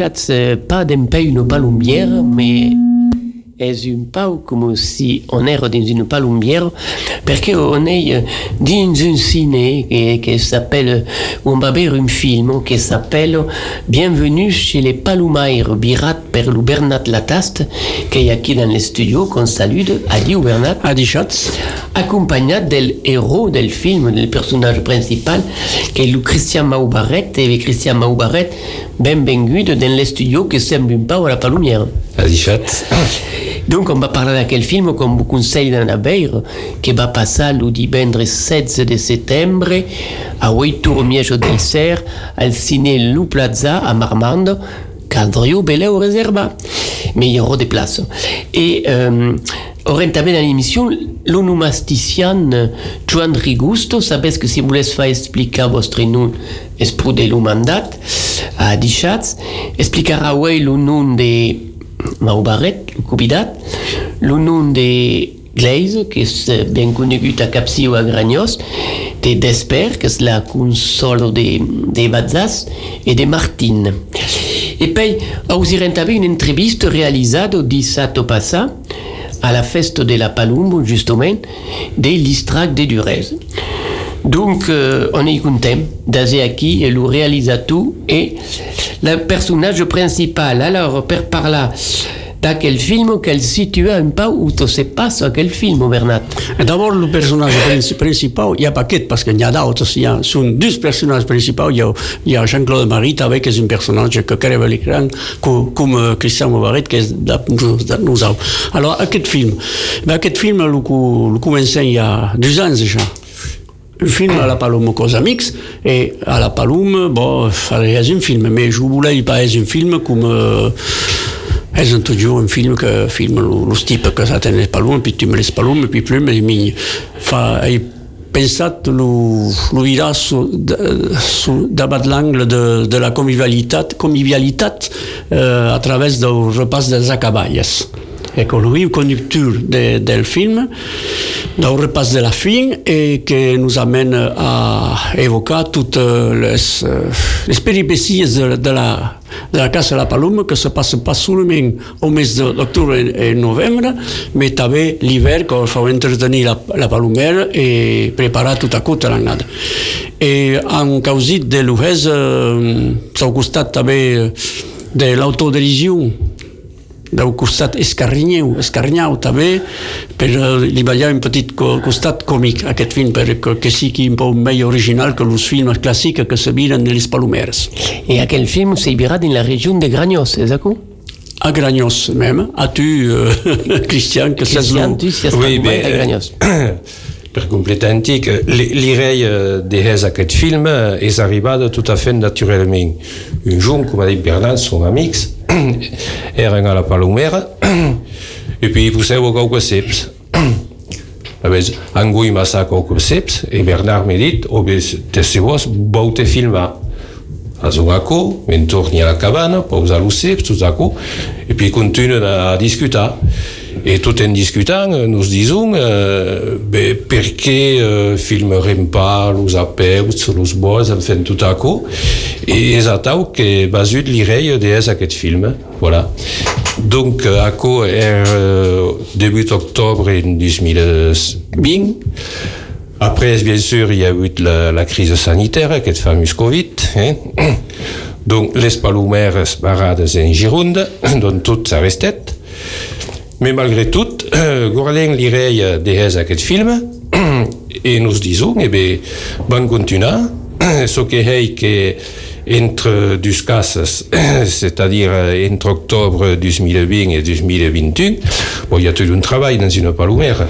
eh, pas d'empè una palombière, mais és un pau com si on era dins una palombière, perché on est eh, dins un ciné che s'appelle, on va veure un film che s'appelle Bienvenue chez les Palomaires, birat per lo Bernat Latast, che è aquí dans le studio, con salude, adieu Bernat. Adi Schatz. accompagnato del héros del film, del personaggio principal, che è lo Christian Maubaret, e Christian Maubaret, benvenuto nel studio che sembra un po' la palumière. Adi Schatz. Donc on va parler d'aquel film com vous conseille d'en haver, que va passar le divendres 16 de setembre a 8 Romiejo del Cer al ciné Lu Plaza a Marmande, Caldrio Beleu reserva, mais il y aura des places. Et euh, aurem també dans l'émission l'onomastician Joan Rigusto, sabes que si vous laisse faire explicar votre nom es de lo mandat a Dichatz, explicarà avui le nom de Maubaret, le le nom de Glaze, que és ben conegut a Capsiu a Granyos, de Desper, que és la console de, de Bazzas, et de Martin. Et puis, us irem també une entrevista realizzata dissabte passat a la festa de la Palumbo, justement, de l'Istrac de Durez. Donc, euh, on d'aller aquí et le réalisateur et le personnage principal. Alors, per parlar d'aquel film qu'elle situe un peu où tu se passe aquel film, Bernat. D'abord, le personnage princi- principal, il y a pas qu'un, parce qu'il y a d'autres. Il y a, sont deux personnages principaux. Il y a, il y a Jean-Claude Marit avec qui est un personnage que crève l'écran, co- comme euh, Christian Mauvaret, qui est de de nous autres. Alors, aquest film, ben, aquest film, le, co- le comencé il y a deux ans déjà. Un film à la Palome cos amics et à la Palome, bon, és un film, mais je voulais pas és un film com euh, és un toujours un film que filme els tipus que s'aten les palomes, puis tu me les palomes, puis plus me les mignes. Fa, he pensat lo, lo dirà su, de, su, davant l'angle de, de la convivialitat, convivialitat eh, a través del repàs dels lui il conducteur de, del film, d'un repas de la fin et que nous amène à évoquer toutes les, euh, les péripéties de, la, de la Casa de la Paloma que se passe pas seulement au mes d'octobre et, et novembre, mais també l'hiver que fa entretenir la, la et preparar tot a tota l'anada. Et en causit de euh, s'ha costat també de l'autodirigió del costat escarrinyeu, escarnyau també, però li ballar un petit co costat còmic aquest film perquè que sigui un poc més original que els films clàssics que se miren de les palomeres. Et aquel film se verra dans la région de Gragnos, c'est ça? A Granyos même, as-tu, euh, Christian, que tu si Oui, bé, a Gragnos. Per completar antic, l'irei de res aquest film és arribada tot a fet naturalment. Un jour, com ha dit Bernat, són amics, eren a la Palomera, i puis poseu qualque ceps. A veure, angui massa qualque ceps, i Bernard m'ha dit, o bé, te si vos, vau te filmar. a Zogaco, men torni a la cabana, pausa l'UCEP, tout à coup, et puis continue a discutar. Et tout en discutant, nous disons euh, ben, perché euh, filmerem pas los apeus, los bois, en fin, tout à coup. Et atau que basut l'irei d'es aquest film. Voilà. Donc, euh, ACO est euh, début octobre 2020. Après, bien sûr, il y a eu la, crise sanitaire, aquest fameux Covid. Hein? Donc, les palomeres barrades en Gironde, dont tot s'ha restet. Mais malgré tout, euh, Gorlen l'irei d'es aquest film, et nous disons, eh bien, bon continuar, ce que hei que entre cases, c'est-à-dire entre octobre 2020 et 2021, bon, il y a tout un travail dans une palomère.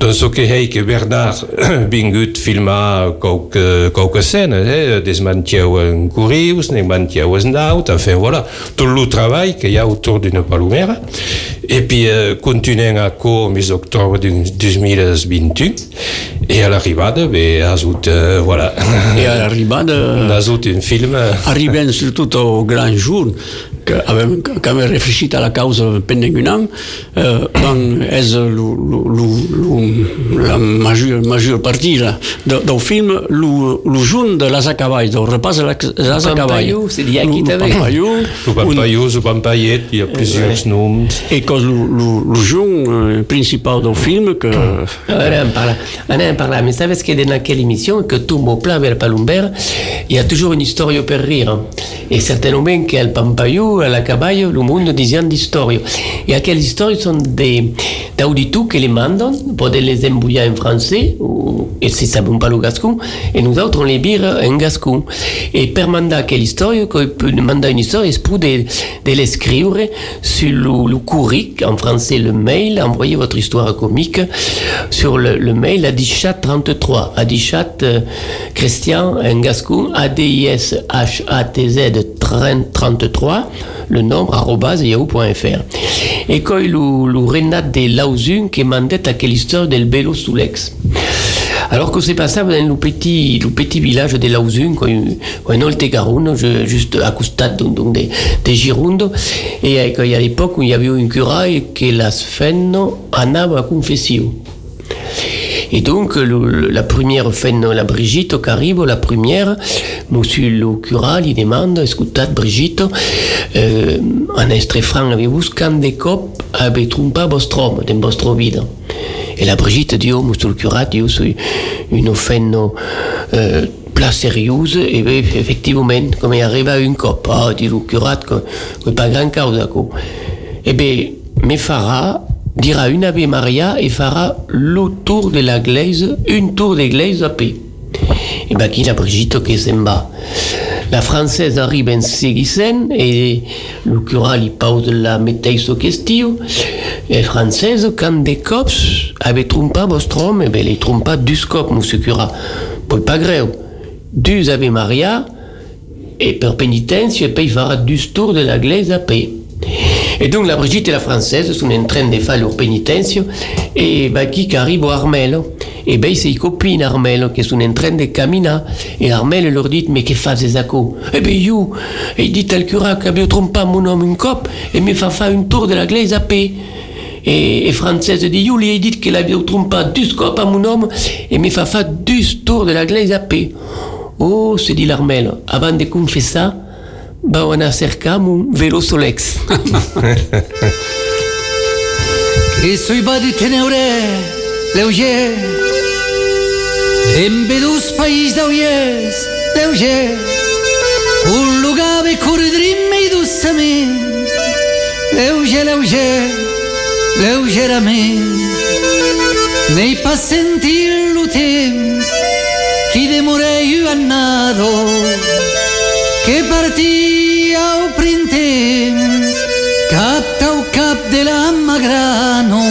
Donc, ce que hei que Bernard vingut filmar quelques, quelques scènes, eh, des mantieu en curius, des mantieu en naut, enfin voilà, tout le travail qu'il y a autour d'une palomère. Et puis, euh, continuem a co mes octobre 2021, et à l'arrivada, ben, ajoute, euh, voilà. Et à On ajoute un film. arribant surtout au grand jour, avem, que avem reflectit la causă pendent un an, uh, van lu, lu, lu, lu, la major, major partie la, de, del film lu, lu junt de l'Asa Cavall, del repàs de l'Asa Cavall. Pampaiu, dit aquí Lu també. Pampaiu, Le Pampaius, le Pampaiet, il y a plusieurs noms. i que lu, lu, lu junt uh, principal del film que... Anem a parlar, anem a parlar. Mais sabes que dans quelle émission que tout mon plan vers Palumber, il y a toujours une histoire per rire. Et certainement qu'al Pampayou, à la caballe, le monde disant d'histoire. Et aquelles histoires sont des d'auditus que les mandent, pour les embouillir en français, ou, et si ça ne pas le gascon, et nous autres on les bire en gascon. Et per mandar quelle histoire, peut demander une histoire, c'est pour de, de sur le, le courrier, en français le mail, envoyez votre histoire comique sur le, le mail adichat33, adichat euh, Christian en gascon, A-D-I-S-H-A-T-Z 33, le nombre yahoo.fr. Et quand il le Renat de Lausun qui mandait à quelle histoire del Belo sous l'ex. Alors que c'est passé dans le petit, village de Lausun, quand on Olte Garonne, je- juste à costat donc, donc, de, de Girondo, et euh, y a l'époque il y avait un cura et que la fenno anava a confessio. Et donc, la première fenno, la Brigitte, qui arrive, la première, monsieur le cura lui demande, écoutez, Brigitte, euh, en estre franc, avez-vous des copes avez trompé votre homme dans votre vie Et la Brigitte dit, oh, monsieur le cura, io sono une fenno euh, pla sérieuse, et bien, effectivement, comme il arrive à une cop, ah, dit le cura, que, que pas grand cause, quoi. Eh bien, me fera, dira une Ave Maria et fera le tour de la glaise, une tour d'église à paix. Et bien, qui la Brigitte qui s'en va. La française arrive en seguissant et le cura lui pose la métaise question. Et française, quand des cops avaient trompé votre homme, eh bien, les trompa du scope, monsieur cura. Poi pas grave. Du Ave Maria, et per pénitence, et puis il fera du tour de la glaise à paix. Et donc la Brigitte et la Française sont en train de faire leur pénitence et ben, qui arrive à Armel. Et ben c'est les copines Armel qui sont en train de caminer. Et Armel leur dit mais que faites ça Eh ben you, et il dit al cura qu'avait trompé mon homme une cop et me fait faire une tour de la glaise à paix. Et, et Française dit you lui a dit qu'elle avait trompé du scope à mon homme et me fait faire du tour de la glaise à paix. Oh, se dit l'Armel, avant de confesser, ben on a cercam un vélo solex. che sui badi teneure leuger en vedus país d'auies leuger un lugar be corridrim i dussament leuger leuger leugerament nei pas sentir lo temps qui demorei annado que partia au printemps cap tau cap de la Magrano.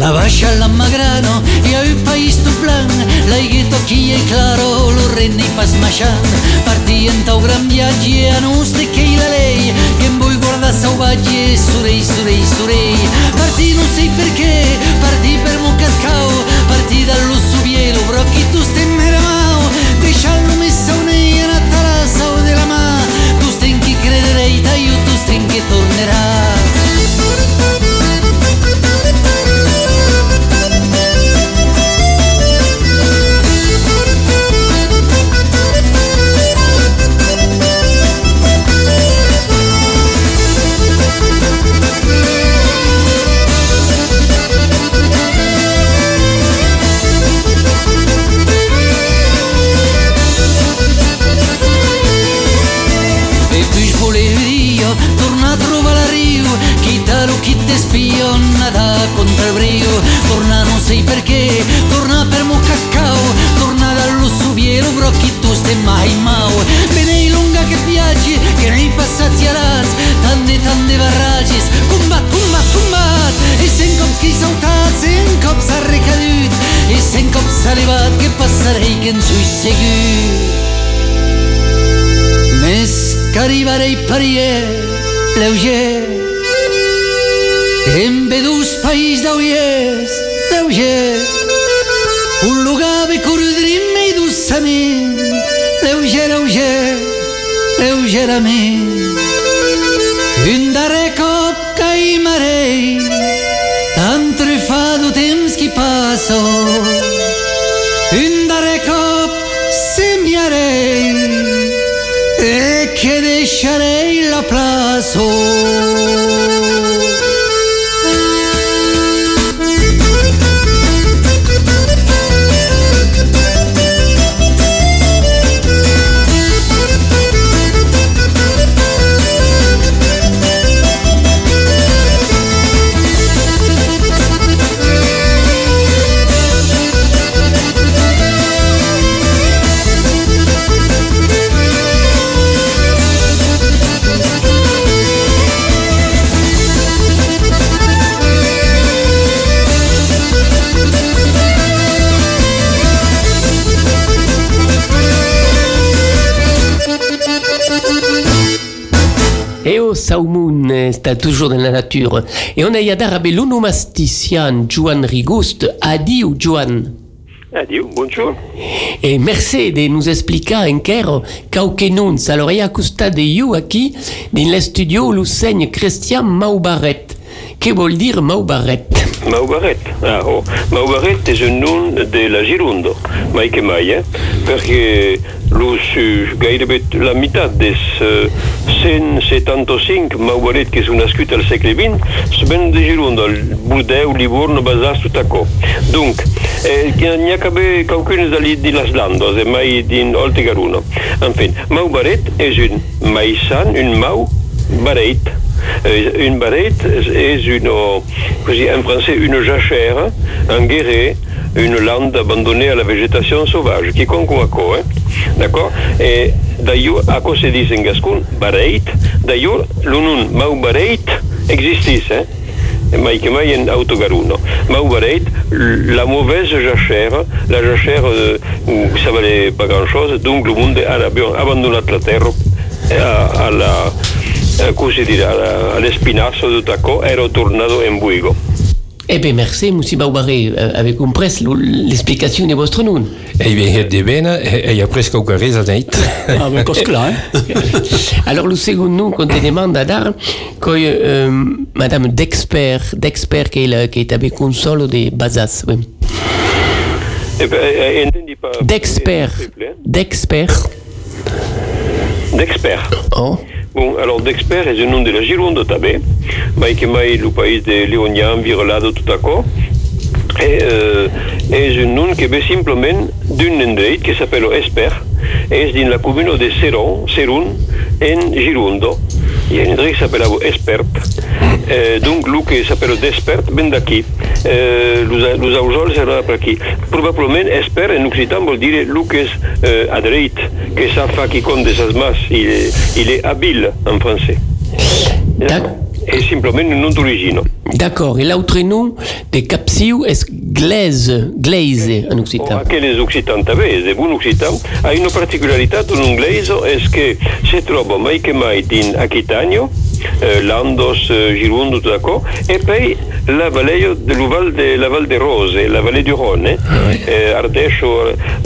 La baixa la Magrano i a un país tu plan l'aigueto qui è claro lo renne pas maixant partien tau gran viatge a nos de que la lei que em vull guardar sauvatge surei surei surei. Partì non sei perché partì per Mocascau partì dallo subielo brocchi tu stemmeramau deixallo messa un'eia na tarassa o della mà tu sten chi crederei taio tu sten che tornerà spiona da contra il brio, torna non sai perché, torna per mo cacao, torna dallo subiero, brocchi tu stai mai mau, bene lunga che viaggi, che nei passati alas, tante tante barragis, combat, combat, combat, e sen cops che sautat, sen cops ha recadut, e sen cops ha levat, che passerei che en sui segut. Més que arribarei parier, leuger, en vedus país d'auies, leuger, un lugar be cordrim i dussament, leuger, leuger, lleugerament. Un toujours dans la nature. Et on a yadar abe l'onomastician Joan Rigust, adiu Joan. Adieu, bonjour. Et merci de nous explicar enquero quauque nuns. Alors, il y a costa de you aquí, dans le studio, l'enseigne Christian Maubaret. Que vol dire Maubaret? Maubaret. Ah, oh. Maubaret és un nom de la Girondo, mai que mai, eh? perquè los, eh, la meitat dels eh, 175 Maubaret que són nascuts al segle XX ven de Girondo, el Bordeaux, Livorno, Basas, tot acò. Donc, eh, n'hi ha que qualcunes de, de les Landes, e mai din Olte Garuno. En fin, Maubaret és un maisan, un mau une barrette est une, en français, une jachère, un guéret, une lande abandonnée à la végétation sauvage, quiconque ou hein? D'accord? Et d'ailleurs, à quoi se dit en gascon? Barreit, d'ailleurs, le nom Mau Barreit existe, hein que mai en autogaruno. Mau bareit, la mauvaise jachère, la jachère euh, ça valait pas grand chose, donc le monde a abandonné la terre à, à la così dire, all'espinasso di Tacò, ero tornato in Buigo. Eh bien, merci, Moussi Baubaré, euh, avec un presse l'explication de votre nom. Eh bien, het de bene, e ha presque ook resa dit. Ah, mais cos clar, hein? Alors, le second nom qu'on te demande à dar, que euh, Madame d'expert, d'expert qui est, avec un solo de Bazas, oui. Eh eh, pas. D'expert, d'expert. D'expert. Oh. Bon, alors d'expert és un nom de la Gironde també, mai el país de Leonian, Virolado, tot acò, e, eh, és un nom que ve simplement d'un endret que s'appelle Esper, és din la comuna de Seron, Serun, en Girondo. Hi ha un endret que s'appelle Espert, eh, donc el que s'appelle Despert ven d'aquí. Eh, ausols eren per aquí. Probablement Esper en occitan vol dir el que és eh, adreit, que ça fa qui compte de ses mas, il est, il est habile en français. D'ac- És simplement un nom d'origine. D'accord. Et l'autre nom de Capsiu est Glaise, Glaise en O occitan. aquelles occitans també, és de bon occitan. Ha una particularitat en anglès és que se troba mai que mai din Aquitània, eh, Landos, eh, Girondo, tot acò, e poi la vallée de l'Uval de la Val de Rose, la vallée du Rhône, eh, Ardèche,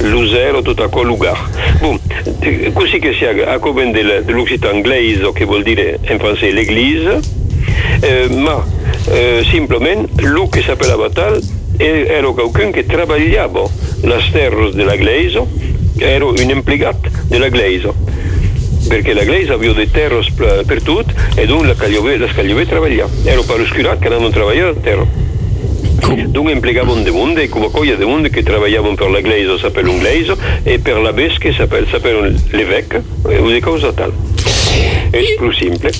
Luzero, tot acò, Lugar. Bon, eh, così che sia a come dell'occitan anglès, che vuol dire in francese l'église, eh, ma eh, simplement el que s'appellava tal e- era qualcun che treballava les terres de la Gleisa, era un emplegat de la Gleisa perquè la Gleisa havia de terres per, per tot e donc la Cagliove, les Cagliove treballar. Era per oscurat que anaven a treballar a terra. Donc implegaven de monde e come colla de monde che treballaven per la Gleisa s'appelle un Gleisa e per la Bes che s'appelle s'appelle l'évêque e una cosa tal. És più simple.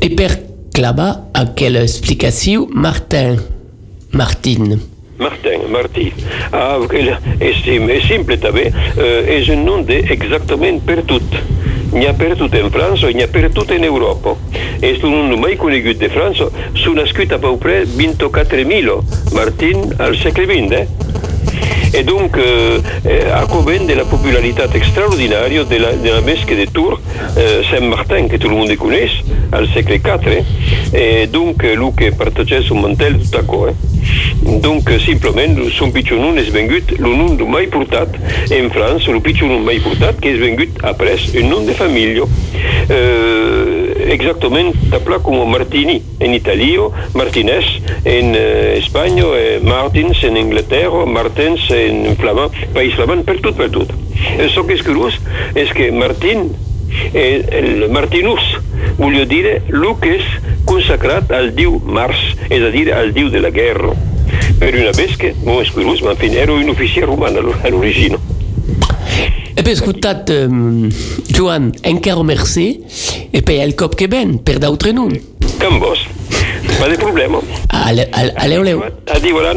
Et per clava à quelle explication Martin. Martin. Martin, Martí. Ah, el- és, sim- és simple també. És un nom de exactament per tot. N'hi ha per tot en França i n'hi ha per tot en Europa. És un nom mai conegut de França. Són nascut a peu près 24.000 Martin al segle XX. Eh? Et donc, euh, eh, a causa de la popularitat extraordinària de la, mesque de Tours, eh, Saint-Martin, que tout le monde coneix, al segle IV, eh? et donc, eh, lui que partageait son mantel tout à coup. Eh? Donc, simplement, son pitchoun és vengut le nom de mai portat en France, el pitchoun mai portat que és vengut après un nom de família. Eh, exactament tapla com Martini en Italio, Martinez en eh, Espanya, eh, Martins en Anglaterra, Martins en flamand, país flamand, per tot, per tot. El que és curiós és que Martin eh, el Martinus volia dir el que és consacrat al diu Mars, és a dir, al diu de la guerra. Per una que, bon, és curiós, ma fin, era un oficier romà a l'origine. E poi ascoltat, um, Joan, encara merci, e poi el cop che ben, per d'autre non. Com vos. Pas de problema. Ale, ale, ale, ale. Voilà.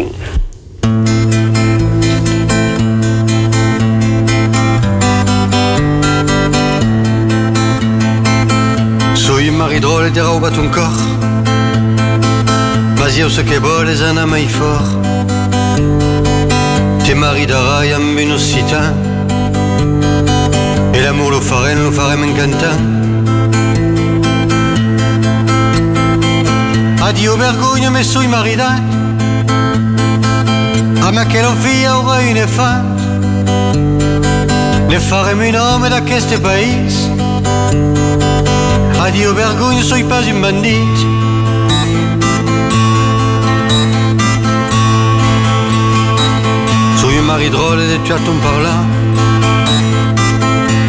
Soy un maridrol de raubat un cor Mas eu ce que vol és anar mai fort Te maridarai amb un occità E l'amor lo farem, lo farem encantant Addio vergogna, me soy maridat Amb aquella filla aurà un infant Ne farem un home d'aquest país Addio vergogna, soy pas un bandit Soy un mari drôle et tu ton par là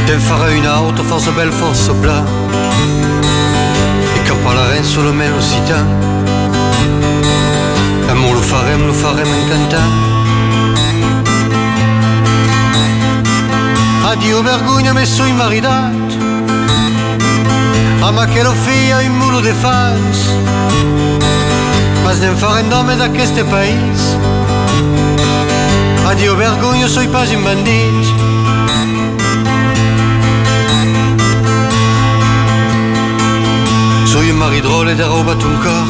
Te farà une auto force belle, force plat E che parlarem solo me lo città Amor lo farem, lo farem encantant Addio vergogna, me soy maridat Amb aquella filla un mulo de fans Mas ne farem d'home d'aquest país. Addio vergogna, soy pas un bandit Un mari drôle de robat un cor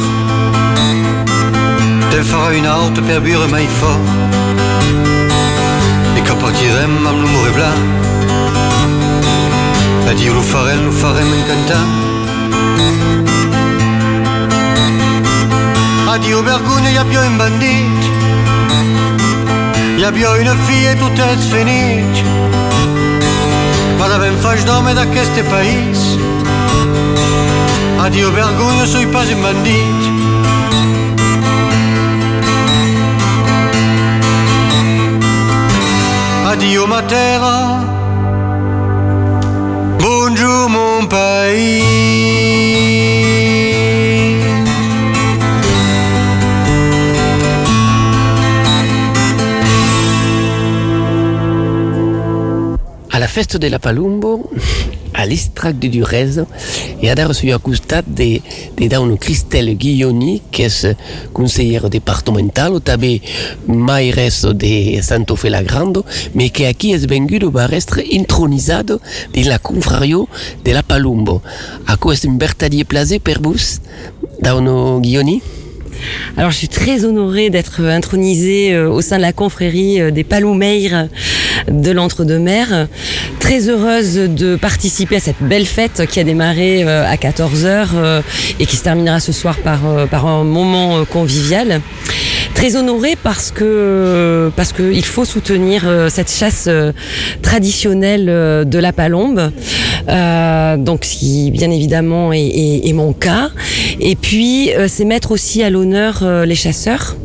Te'n farà una auto per bure mai fort E que partirem amb l'humor blanc Addio lo farem, lo farem encantant Addio vergogna, hi havia un bandit. Hi havia una filla i tot és finit ben faig d'home Addio vergogna, soy pas un bandit Addio ma terra Bonjour mon pays. A la festa de la Palumbo, a l'Istrac de Durez, e ara soy al costat de, de Dauno Cristel Guilloni, que és conseller departamental, o també maires de Santo Fe la Grande, mais que aquí és vengudo va estar intronizado de la confrario de la Palumbo. Ako és un vertadier plaisir per Dauno Guilloni? Alors, je suis très honorée d'être intronisée euh, au sein de la confrérie euh, des Paloumeires de l'Entre-deux-Mers. Très heureuse de participer à cette belle fête qui a démarré euh, à 14h et qui se terminera ce soir par, par un moment convivial. Très honorée parce que parce que il faut soutenir cette chasse traditionnelle de la palombe, euh, donc ce qui bien évidemment est, est, est mon cas. Et puis euh, c'est mettre aussi à l'honneur euh, les chasseurs.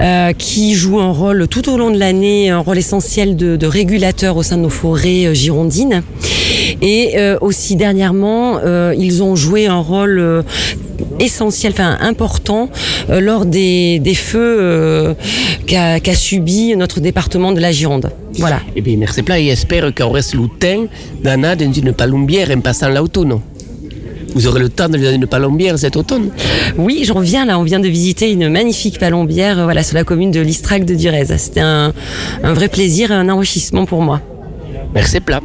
Euh, qui jouent un rôle tout au long de l'année, un rôle essentiel de, de, régulateur au sein de nos forêts euh, girondines. Et euh, aussi dernièrement, ils ont joué un rôle essentiel, enfin important, euh, lors des, des feux euh, qu'a qu subi notre département de la Gironde. Voilà. Eh bien, merci plein et le temps d'aller dans une palombière en passant l'automne. Vous aurez le temps de donner une palombière cet automne Oui, j'en viens là. On vient de visiter une magnifique palombière euh, voilà, sur la commune de l'Istrac de Durez. C'était un, un vrai plaisir et un enrichissement pour moi. Merci plein.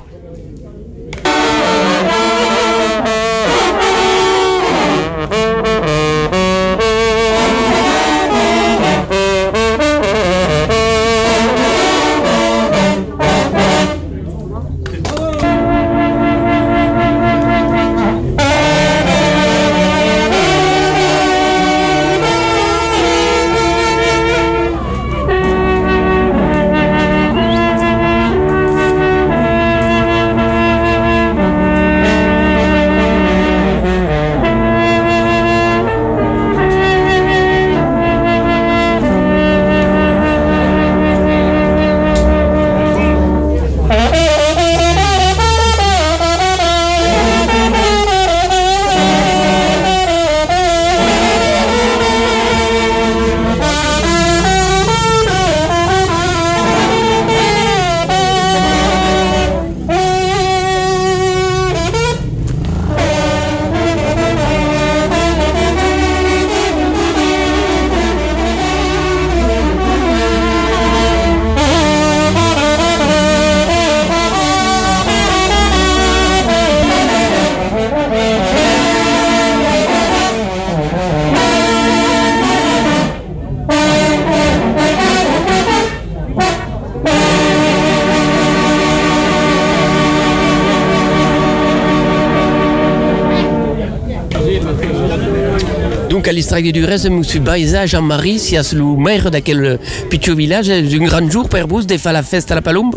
Donc à l'Istrac de Durez, monsieur Baïza, Jean-Marie, si le maire d'aquel petit village, un grand jour pour vous de faire la fête à la Palombe?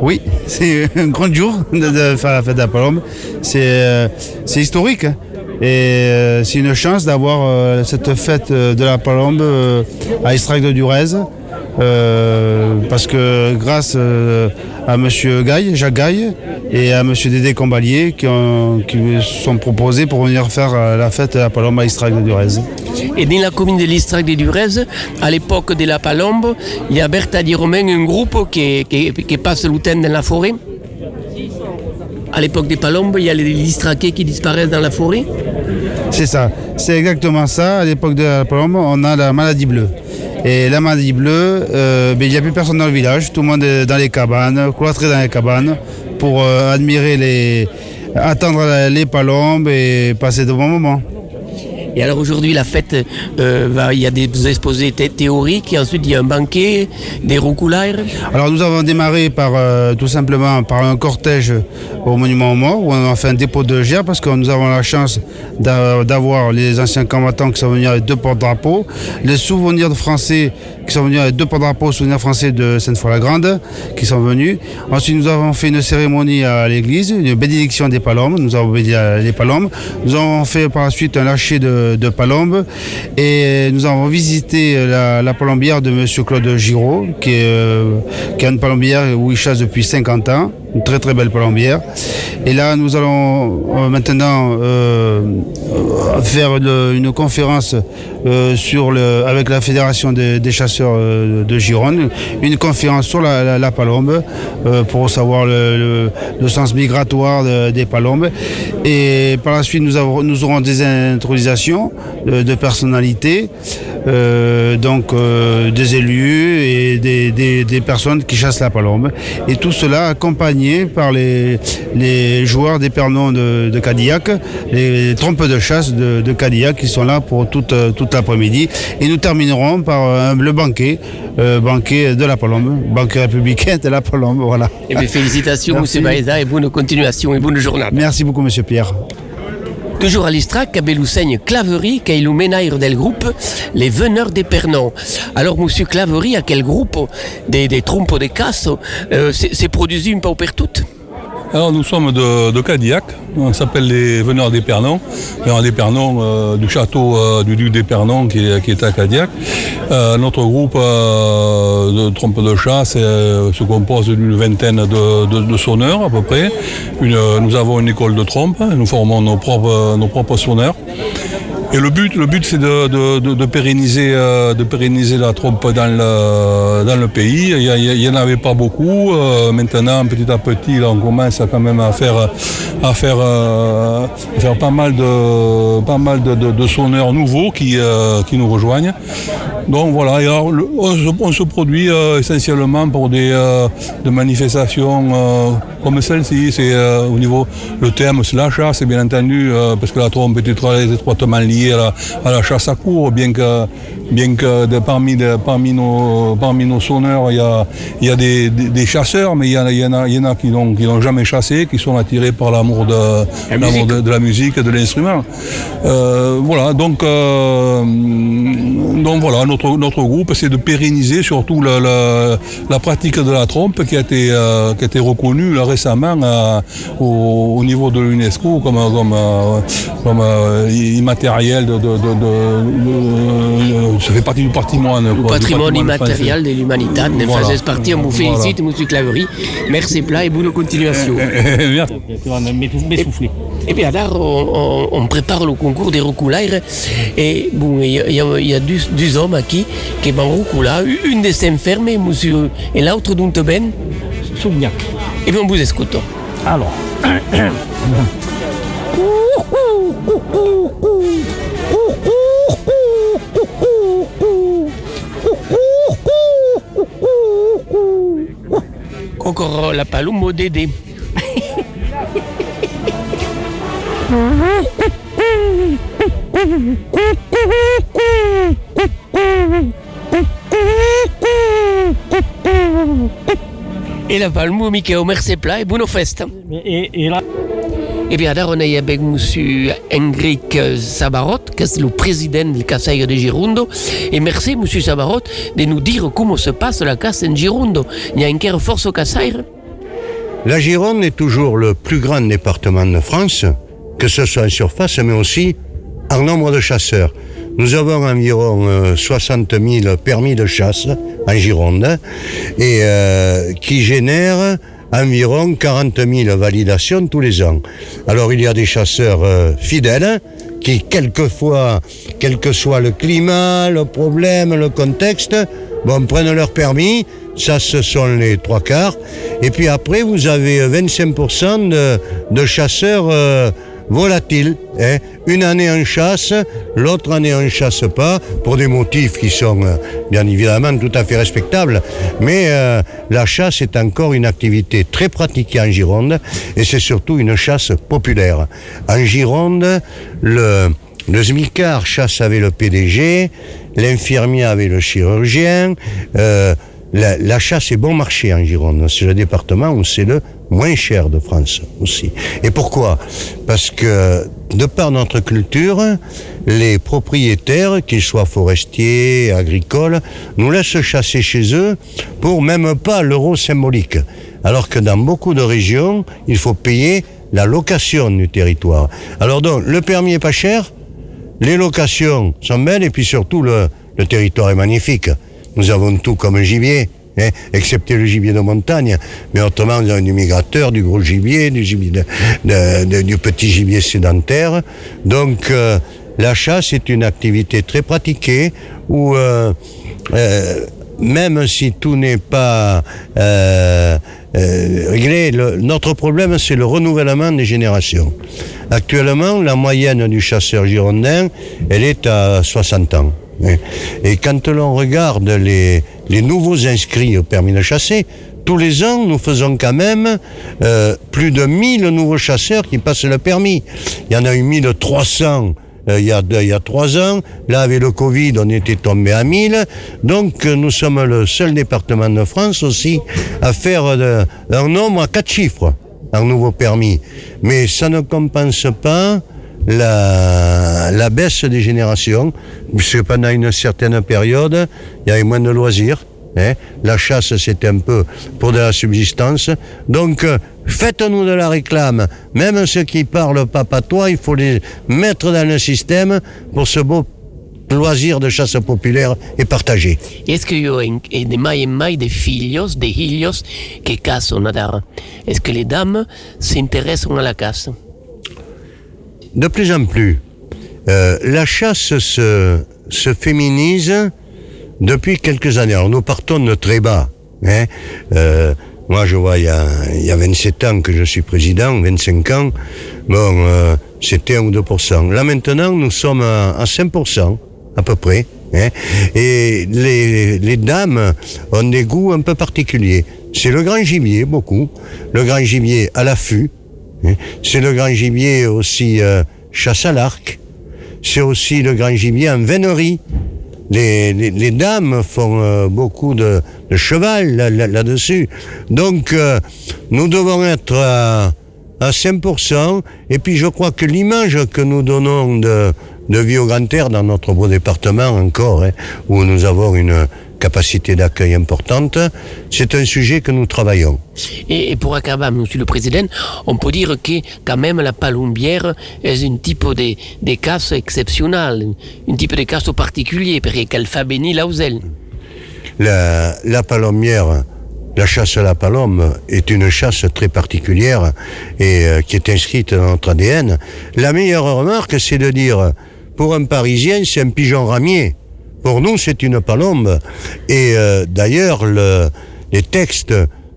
Oui, c'est un grand jour de, faire la fête à la Palombe. C'est euh, historique. hein. Et euh, c'est une chance d'avoir euh, cette fête euh, de la Palombe euh, à Istrac de Durez. Euh, parce que grâce euh, à Monsieur Gaille, Jacques Gaille, et à Monsieur Dédé Combalier qui, ont- qui me sont proposés pour venir faire euh, la fête de la Palombe à Istrac de Durez. Et dans la commune de l'Istrac de Durez, à l'époque de la Palombe, il y a Bertha Di Romain, un groupe qui, qui, qui passe temps dans la forêt. À l'époque des Palombes, il y a les Listraqués qui disparaissent dans la forêt. C'est ça, c'est exactement ça. À l'époque de la Palombe, on a la maladie bleue. Et la maladie bleue, euh, ben, il n'y a plus personne dans le village, tout le monde est dans les cabanes, cloîtré dans les cabanes, pour euh, admirer les. attendre les palombes et passer de bons moments. Et alors aujourd'hui, la fête, euh, il y a des exposés thé- théoriques, et ensuite il y a un banquet, des roucoulaires. Alors nous avons démarré par euh, tout simplement par un cortège au monument aux morts où on a fait un dépôt de gère parce que nous avons la chance d'a- d'avoir les anciens combattants qui sont venus avec deux porte-drapeaux, les souvenirs de français qui sont venus avec deux porte-drapeaux, souvenirs français de Sainte-Foy-la-Grande qui sont venus. Ensuite nous avons fait une cérémonie à l'église, une bénédiction des palombes, nous avons béni les palombes. Nous avons fait par la suite un lâcher de, de palombes et nous avons visité la, palombière de Monsieur Claude Giraud qui est, euh, qui a une palombière où il chasse depuis 50 ans, une très très belle palombière. Et là nous allons euh, maintenant euh, faire une conférence euh, sur le, avec la Fédération des, chasseurs de Gironde, une conférence sur la, la- palombe pour savoir le, le- sens migratoire de- des palombes. Et par la suite, nous, avons- nous aurons des intronisations de, personnalités, donc des élus et des, des- des personnes qui chassent la palombe. Et tout cela accompagné par les, les joueurs des pernons de, de Cadillac, les trompes de chasse de, de Cadillac qui sont là pour toute, euh, toute l'après-midi. Et nous terminerons par euh, le banquet, euh, banquet de la palombe, banquet républicain de la palombe. Voilà. Et bien félicitations, Merci. M. Baeza, et bonne continuation et bonne journée. Merci beaucoup, Monsieur Pierre. Toujours à l'Istrac, à Beloussaigne Claverie, le ménaire del groupe Les Veneurs des Pernons. Alors, Monsieur Claverie, à quel groupe? Des, des trompes de casse euh, c'est produit une peu per toutes? Alors nous sommes de, Cadillac, on s'appelle les Veneurs des Pernons, Veneurs euh, du château euh, du duc des Pernons qui est, qui est à Cadillac. Euh, notre groupe de trompes de chasse se compose d'une vingtaine de, sonneurs à peu près. Nous avons une école de trompe, nous formons nos propres, nos propres sonneurs. Et le but, le but c'est de, de- pérenniser, euh, de pérenniser la trompe dans le, dans le pays. Il n'y en avait pas beaucoup. Euh, maintenant, petit à petit, là, on commence à quand même à faire, à faire, euh, faire pas mal de, pas mal de, de- sonneurs nouveaux qui, qui nous rejoignent. Donc voilà, alors, on, se, produit euh, essentiellement pour des, euh, manifestations euh, comme celle-ci. C'est au niveau, le thème, c'est la chasse, bien entendu, parce que la trompe est très étroitement liée à la, à la chasse à court, bien que, bien que de- parmi, de- parmi, nos, parmi nos sonneurs, il y a, y a des, des- des chasseurs, mais il y en a, y en a, il y en a qui n'ont jamais chassé, qui sont attirés par l'amour de, musique. de, de la musique et de l'instrument. Euh, voilà, donc, euh, donc voilà, notre, notre groupe, c'est de pérenniser surtout la, la- la pratique de la trompe qui a été, euh, qui a été reconnue là, récemment au, au niveau de l'UNESCO comme, comme, comme immatériel de- ça fait partie du patrimoine. Le quoi, patrimoine immatériel de l'humanité. Ne Voilà. faisait partie, on vous Voilà. félicite, M. Claverie. Merci plat et bonne continuation. Merci. Et bien alors, on, on- on prépare le concours des roucoulaires. Et bon, il y a, y y deux, deux hommes qui, qui vont roucoula. Une des s'enfermer, monsieur, et l'autre d'où ben Sougnac. Et bien, on vous écoute. Alors. Encore la palombe au Dédé. Et la palme au Mickey Homer c'est plat et et là, Et bien alors on est avec monsieur Henrik Sabarot, qui est le président du Cassaire de Girondo. Et merci monsieur Sabarot de nous dire comment se passe la casse en Girondo. Il y a une force au Cassaire La Gironde est toujours le plus grand département de France, que ce soit en surface, mais aussi en nombre de chasseurs. Nous avons environ euh, 60 000 permis de chasse en Gironde et euh, qui génèrent environ 40 000 validations tous les ans. Alors il y a des chasseurs euh, fidèles qui quelquefois, quel que soit le climat, le problème, le contexte, bon, prennent leur permis, ça ce sont les trois quarts, et puis après vous avez 25% de, de chasseurs euh, volatiles. hein. Une année en chasse, l'autre année on ne chasse pas, pour des motifs qui sont euh, bien évidemment tout à fait respectables. Mais euh, la chasse est encore une activité très pratiquée en Gironde, et c'est surtout une chasse populaire. En Gironde, le, le SMICAR chasse avec le PDG, l'infirmier avec le chirurgien. euh, la, la chasse est bon marché en Gironde. C'est le département où c'est le moins cher de France aussi. Et pourquoi? Parce que de par notre culture, les propriétaires, qu'ils soient forestiers, agricoles, nous laissent chasser chez eux pour même pas l'euro symbolique. Alors que dans beaucoup de régions, il faut payer la location du territoire. Alors donc, le permis est pas cher, les locations sont belles et puis surtout le, le territoire est magnifique. Nous avons tout comme gibier, hein, excepté le gibier de montagne. Mais autrement, nous avons du migrateur, du gros gibier, du, gibier du petit gibier sédentaire. Donc, euh, la chasse est une activité très pratiquée où, euh, euh, même si tout n'est pas réglé, notre problème, c'est le renouvellement des générations. Actuellement, la moyenne du chasseur girondin, elle est à 60 ans. Hein. Et quand l'on regarde les, les nouveaux inscrits au permis de chasser, tous les ans, nous faisons quand même euh, plus de 1000 nouveaux chasseurs qui passent le permis. Il y en a eu 1300 euh, il, y a, il y a trois ans. Là, avec le Covid, on était tombé à 1000. Donc, euh, nous sommes le seul département de France aussi à faire euh, un nombre à quatre chiffres en nouveau permis. Mais ça ne compense pas la, la baisse des générations, puisque pendant une certaine période, il y avait moins de loisirs. hein. La chasse, c'était un peu pour de la subsistance. Donc, euh, faites-nous de la réclame. Même ceux qui parlent pas patois, il faut les mettre dans le système pour ce beau loisir de chasse populaire et partagé. Est-ce qu'il y a un- et de mai en mai des filhos, des hijos qui cassent nadar Est-ce que les dames s'intéressent à la casse? De plus en plus, euh, la chasse se, se féminise depuis quelques années. Alors nous partons de très bas. hein. Euh, moi, je vois, il y, a, il y a 27 ans que je suis président, 25 ans, bon, euh, c'était 1 ou 2% Là, maintenant, nous sommes à, à 5% à peu près. hein. Et les, les dames ont des goûts un peu particuliers. C'est le grand gibier, beaucoup. Le grand gibier à l'affût. Hein? C'est le grand gibier aussi euh, chasse à l'arc. C'est aussi le grand gibier en vénerie. Les, les- dames font euh, beaucoup de, cheval là- là- là-dessus. Donc, euh, nous devons être à, à 5%. Et puis, je crois que l'image que nous donnons de, de vie au grand air dans notre beau département encore, hein, où nous avons une capacité d'accueil importante, c'est un sujet que nous travaillons. Et, pour acabar, Monsieur le Président, on peut dire que quand même la palombière est un type de, de casse exceptionnel, un type de casse particulier, parce qu'elle fait bénir la. La, la palomière, la chasse à la palombe est une chasse très particulière et euh, qui est inscrite dans notre ADN. La meilleure remarque, c'est de dire, pour un Parisien, c'est un pigeon ramier. Pour nous, c'est une palombe. Et euh, d'ailleurs, le- les textes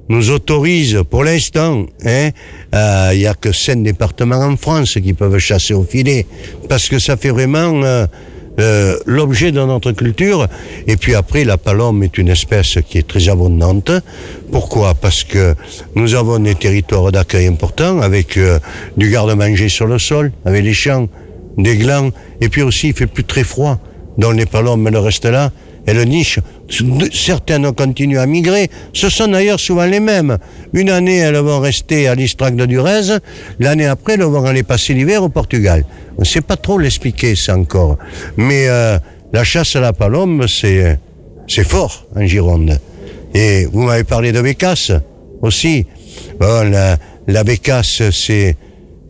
nous autorisent, pour l'instant, hein, euh, il n'y a que cinq départements en France qui peuvent chasser au filet, parce que ça fait vraiment euh, l'objet de notre culture. Et puis après, la palombe est une espèce qui est très abondante. Pourquoi? Parce que nous avons des territoires d'accueil importants, avec du garde-manger sur le sol, avec les champs, des glands, et puis aussi il fait plus très froid. Donc les palombes, elles restent là, elles nichent Certaines continuent à migrer. Ce sont d'ailleurs souvent les mêmes. Une année, elles vont rester à l'Istrac de Durez. L'année après, elles vont aller passer l'hiver au Portugal. On ne sait pas trop l'expliquer, ça encore. Mais euh, la chasse à la palombe, c'est, c'est fort en Gironde. Et vous m'avez parlé de bécasse aussi. Bon, la, la bécasse, c'est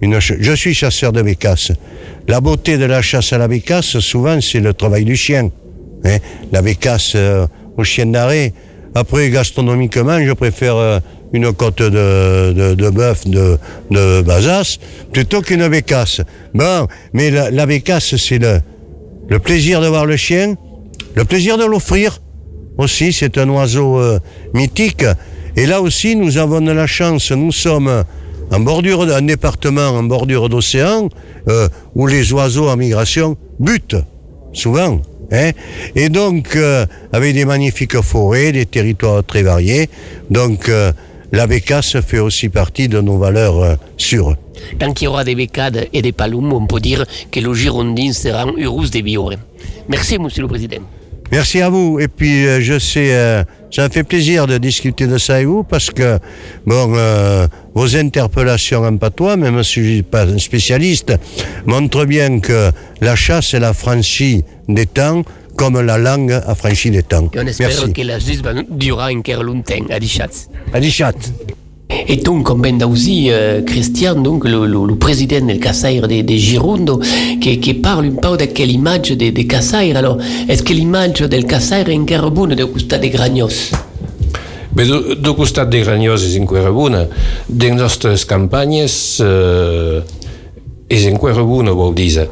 une... Je suis chasseur de bécasse. La beauté de la chasse à la bécasse, souvent, c'est le travail du chien. Hein. La bécasse euh, au chien d'arrêt. Après, gastronomiquement, je préfère euh, une côte de, de, de bœuf de, de Bazas plutôt qu'une bécasse. Bon, mais la, la bécasse, c'est le, le plaisir de voir le chien, le plaisir de l'offrir aussi. C'est un oiseau euh, mythique. Et là aussi, nous avons de la chance. Nous sommes en bordure d'un département, en bordure d'océan, euh, où les oiseaux en migration butent, souvent. Hein et donc, euh, avec des magnifiques forêts, des territoires très variés. Donc, euh, la bécasse fait aussi partie de nos valeurs euh, sûres. Tant qu'il y aura des bécades et des paloums, on peut dire que le Girondin sera heureux de vivre. Merci, Monsieur le Président. Merci à vous. Et puis, euh, je sais, euh, ça me fait plaisir de discuter de ça avec vous parce que, bon, euh, vos interpellations en patois, même si je ne suis pas un spécialiste, montrent bien que la chasse, elle a franchi des temps comme la langue a franchi des temps. Et on espère Merci. que la justice va durer encore longtemps à Dichatz. À Dichat. Et donc, comme ben aussi, euh, Christian, donc, le, le, le président del Casaire de, de Girondo, qui, qui parle un peu de quelle image de. Alors, est-ce que l'image del Casaire est encore bonne de costat de Gragnos? Bé, do, do costat de Granyós és bona. De les nostres campanyes eh, és bona, vol dir.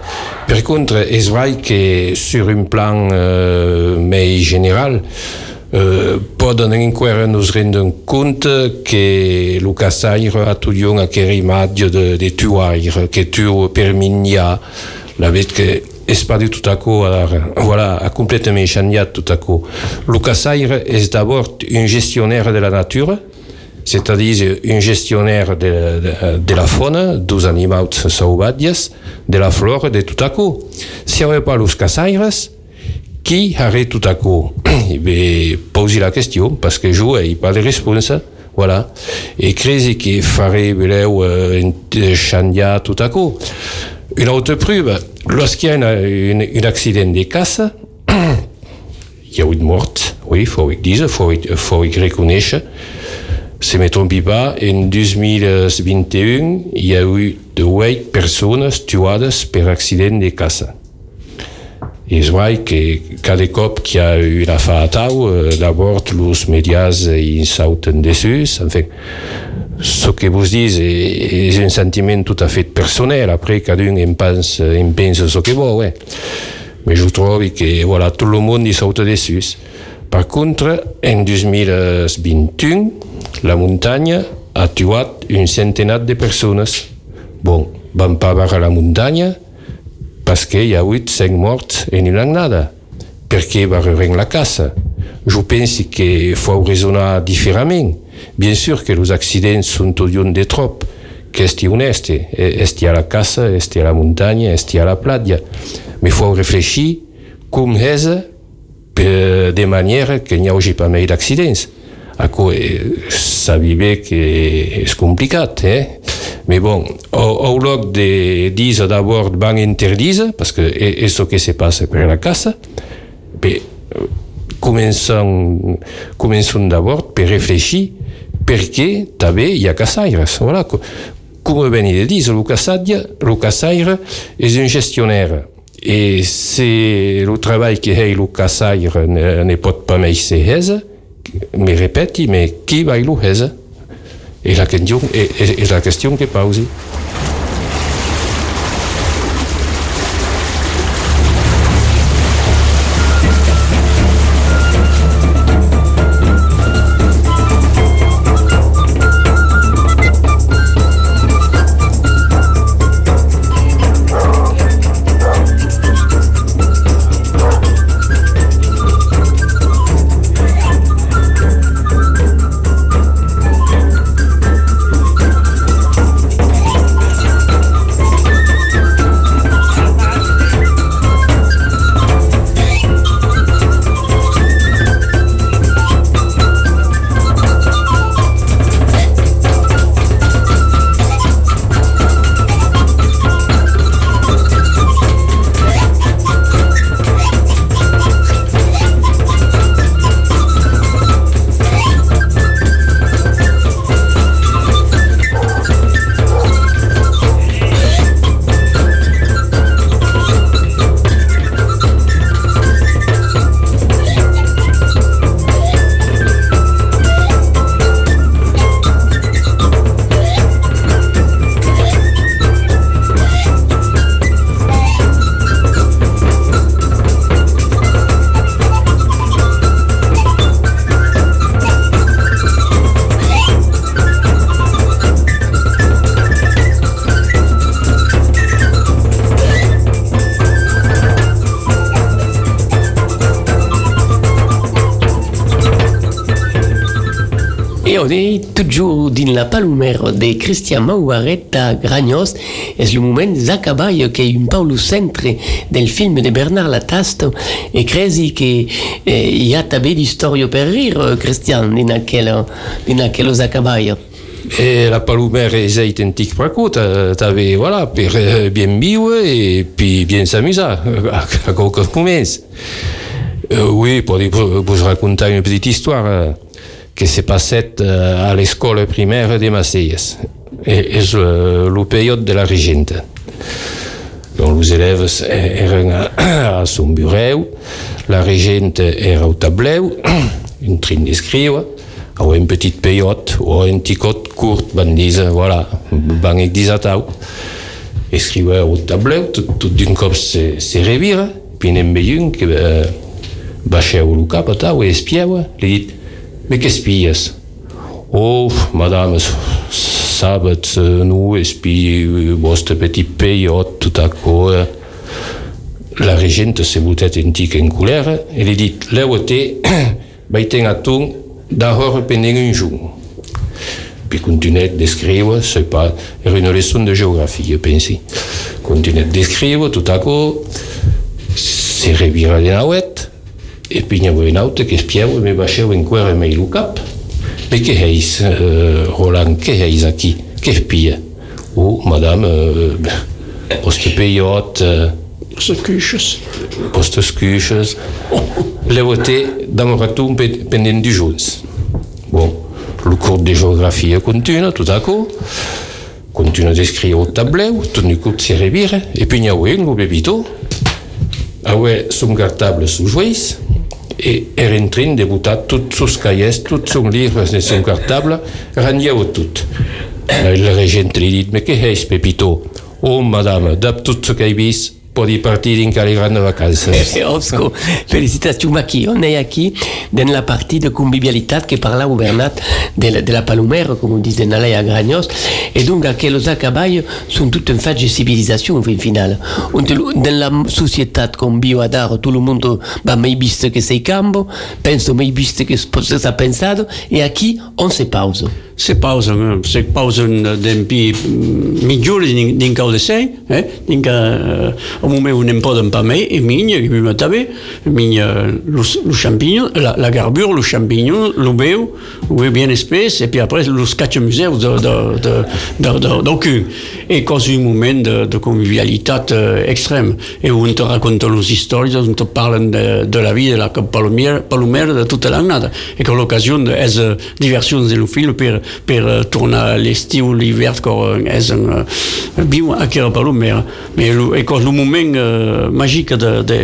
Per contra, és vrai que sur un plan eh, més general eh, poden encara nos rendre compte que el caçaire a tot aquella imatge de, de tuaire, que tu per minya, la vet que du tout à coup, voilà, a complètement changé tout à coup. Le caçaire est d'abord un gestionnaire de la nature, c'est-à-dire un gestionnaire de, la faune, des animaux sauvages, de la flore, de tout à coup. Si on avait pas les caçaires, qui aurait tout à coup poser la question, parce que je n'ai pas de réponse. Voilà. Et crezi que ferait beleu un chandia tout à coup. Une autre preuve, lorsqu'il y a une- une- un accident de casse, il y a eu de morts, oui, faut dire, il faut, faut reconnaître. Si je ne me trompe pas, en 2021, il y a eu de 8 personnes tuées par accident de casse. Et c'est vrai que cada cop qu'il y a eu la fatau, euh, d'abord les médias ils sautent dessus. Enfin, ce que vous dites est, est un sentiment tout à fait personnel. Après, chacun en pense, en pense ce qu'il veut. Mais je trouve que voilà, tout le monde il saute dessus. Par contre, en 2021, la montagne a tué une centaine de personnes. Bon, vam pas voir la montagne, parce qu'il y a eu cinq morts et une nada. Perché va revenir la casse? Je pense qu'il faut raisonner différemment. Bien sûr que les accidents sont toujours de trop. Qu'est-ce honnête Est-ce à la casse Est-ce à la montagne Est-ce à la plage Mais il faut réfléchir comme est de manière qu'il n'y ait pas plus d'accidents. À quoi ça vivait que c'est compliqué, hein? Mais bon, au, au lieu de dire d'abord ban interdit, parce que c'est ce qui se passe pour la casse, mais euh, commençons, commençons d'abord par réfléchir perché també hi ha caçaires. Voilà. Come dir, el caçatge, el caçaire és un gestionnaire. Et c'est le travail que fait le caçaire ne, ne pot pas hesa, mais répète, mais qui va le hesa? Et la question, et, et, et la question que pose. Toujours dans la palomère de Christian Mauvaret à Gragnos. C'est le moment d'Acabaille qui est un peu le centre del film de Bernard Latasto. Et crezi che eh, y a tabé d'histoire per rire, Christian, dans aquel, dans aquel Acabaille. Et la palomère est identique praco, t'avais, voilà, pour euh, bien vivre et puis bien s'amuser à, moments. Euh, oui, pour vous raconter une petite histoire qui s'est passée euh, à l'école primaire de Maceias. Et, et le, période de la régente. Donc les élèves étaient à, à son bureau, la régente era au tableau, en train d'écrire, a une petite période, ou un petit code court, van dire, voilà, van exisatau. Escrivait au tableau, tout, tout d'un cop se, se revira, puis n'en veia un que euh, baixeu le cap, et espiava, li dit, mais qu'espies? Oh, madame, sabat, nous espie vostre petit période, tout à coup, euh, la régente se boutet un tic en colère, et li dit, l'eu té, vaig tenir a ton, d'ahora pendant un jour. Puis continuait d'escrire, c'est pas, une leçon de géographie, je pense. Continuait d'escrire, tout à coup, se revira de nauet, et puis il y avait une autre qui espiava, mais baixeu encore mai le cap. Mais que heis, euh, Roland, que heis aquí? Que espia? Oh, madame, euh, poste payot, euh, Excuses. poste scuches, levoté dans mon retour pendant du jours. Bon, le cours de géographie continue, tout à coup, continue d'écrire au tableau, tout d'un coup se revire, et puis il y a un le bébito, avait son cartable sous jouisse, et est en train de botar tous ses cahiers, tous son livre de son cartable, randiau tout. Le régent lui dit, mais que est Pepito? Oh, madame, d'ab tout ce qu'il vist, pour y partir en les grandes vacances. Osco, félicitations Maki. On est ici dans la partie de convivialité qui parla au Bernat de la, de la Palomère, comme on dit dans la à Gragnos. Et donc, à quels acabailles sont tout un fait de civilisation, au final. On te- Dans la société qu'on vit à Dar, tout le monde va mai visto que c'est cambo, penso mai visto que c'est pensado, et aquí on se pause. Se pausen, se pausen d'un pi millor din cau de sei, eh? din que eh, au moment où n'en poden pas mai, e minya, que vive també, minya le champignon, la, la garbure, le champignon, le beu, le bien espès, et puis après, le scatch museu de, de, de, de, de. Et cause un moment de, de convivialitat eh, extrême, et où on te raconte les histoires, on te parle de, de la vie de la palomère, palomère de toute l'année, et que l'occasion eh, diversions de lo film per, per eh, tornar l'estiu, l'hivern, que és en, eh, viu aquí a Palomera. E cos lo moment eh, de, de,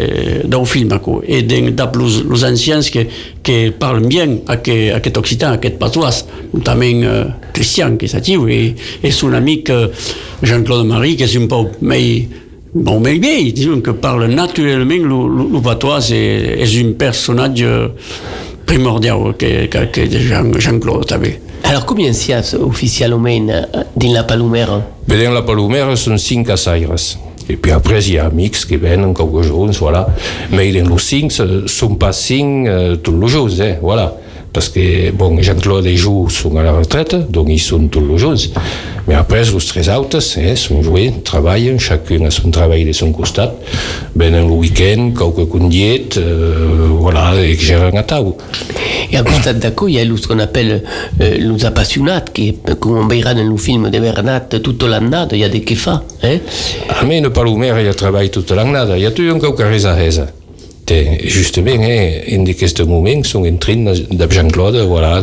del film, co. e de, d'ap los, los ancians que, que parlen bien aquest, aquest occitan, aquest patois, notamment eh, Christian, que e, e son amic eh, Jean-Claude Marie, que és un poc mai Bon, mais bien, disons que parle naturellement le, le, patois et est un personnage primordial que, que, que Jean, Jean-Claude avait. Alors, combien s'y a officiellement euh, dans la Palomère? Mais dans la Palomère, sont cinq assaires. Et puis après, il y a mix qui viennent quelques jours, voilà. Mais dans les cinq, ne sont pas cinq euh, tous les jours, hein, voilà. Parce que, bon, Jean-Claude et Jou sont à la retraite, donc ils sont tous les jours. Mais après, les très autres hein, sont joués, travaillent, chacun a son travail de son costat. Ben, le week-end, quelques condiets, euh, voilà, et gèrent à table. Et à costat d'acco, il y a ce qu'on appelle euh, les appassionnats, qui, comme on verra dans le film de Bernat, toute l'année, il y a des fa. Hein? A mi no palomère, il travaille toute l'année. Il y a tout un quelque à. Et justement, hein, en aquest moment, sont en train de Jean-Claude, voilà,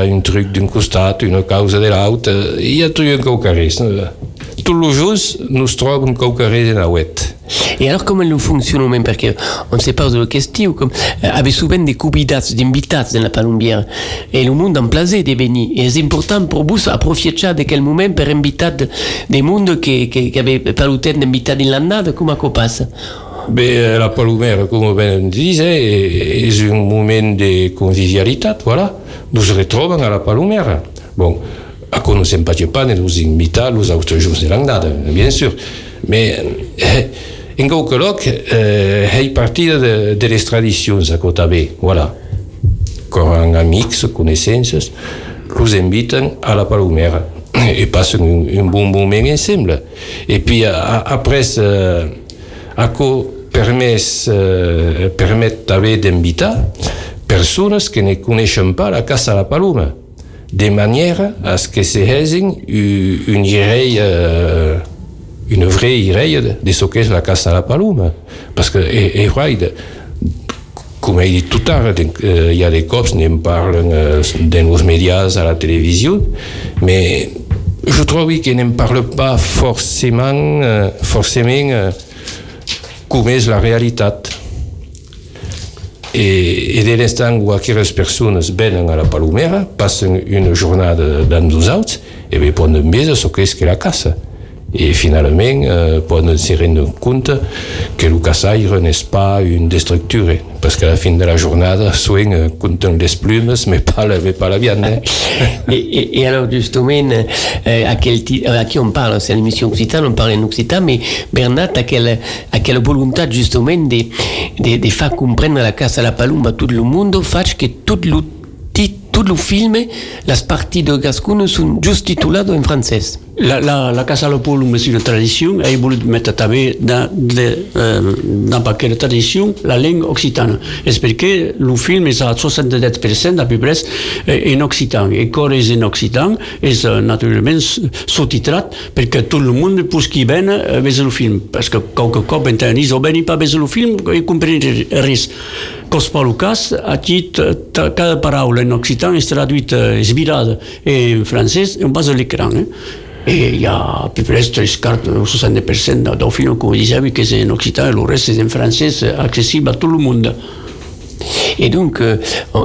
un truc d'un costat, une cause de l'autre. Il y a tout un chose. Tous les jours, nous trouvons quelque chose en la web. Et alors, comment nous fonctionnons même? Parce qu'on ne sait pas de question. Comme, euh, avait souvent des convidats, des invités dans la palombière. Et le monde en plaisait de venir. Et c'est important pour vous approfiter de quel moment pour inviter de- des mondes qui, qui, qui avaient pas le temps d'inviter dans l'année. Comment ça passe? Mais la palomère, comme ben disait, est est un moment de convivialité, voilà. Nous se retrouvons à la palomère. Bon, à quoi nous ne pas pas nous inviter les autres jours de l'année, bien sûr. Mais eh, en quelque cas, euh, est partie de, de les traditions à côté, voilà. un amics, connaissances, nous invitent à la Palomera et passent un, bon moment ensemble. Et puis a- après, euh, ACO permet, euh, permet d'inviter personnes qui ne connaissent pas la Casa la Paloma, de manière à ce que se fassent une, euh, une vraie idée de ce qu'est la Casa la Paloma. Parce que, et, et de- comme il dit tout à l'heure, il y a des cops qui en parlent dans les médias, à la télévision, mais je trouve qu'ils n'en parlent pas forcément, euh, forcément comme est la réalité. Et, et dès l'instant où aquelles personnes viennent à la Palomera, passent une journée dans nous autres, et bien prennent bien ce qu'est que la casse. Et finalement, euh, peuvent se rendre compte que le cassaire n'est pas une destructure, parce qu'à la fin de la journée, souvent, euh, comptent les plumes, mais pas la, pas la viande. hein. Et, alors justement, euh, à, qui on parle? C'est l'émission Occitane, on parle en Occitan, mais Bernat, à quelle, volonté justement de, faire comprendre la Casa la Palumba à tout le monde, fait que tout le, tout le film, les parties de Gascon sont juste titulées en français. La, la, la Casa al Polum és una tradició, he volut mettre també dans, de, eh, dans paquet de tradició la llengua occitana. És perquè el film és a 77% a peu près eh, en occitan. I quan és en occitan és eh, naturalment subtitrat perquè tot el món pugui veure eh, veure el film. Perquè qualque cop en tenis o veni pas el film i comprendre res. Cos per el cas, aquí t- t- cada paraula en occitan traduïta, és virada en francès en base a l'écran. Eh? Et il y a à peu près 3 quarts, 60% del film, com dicevi, que és en occitan, el reste és en francès, accessible a tot el món. Et donc, euh,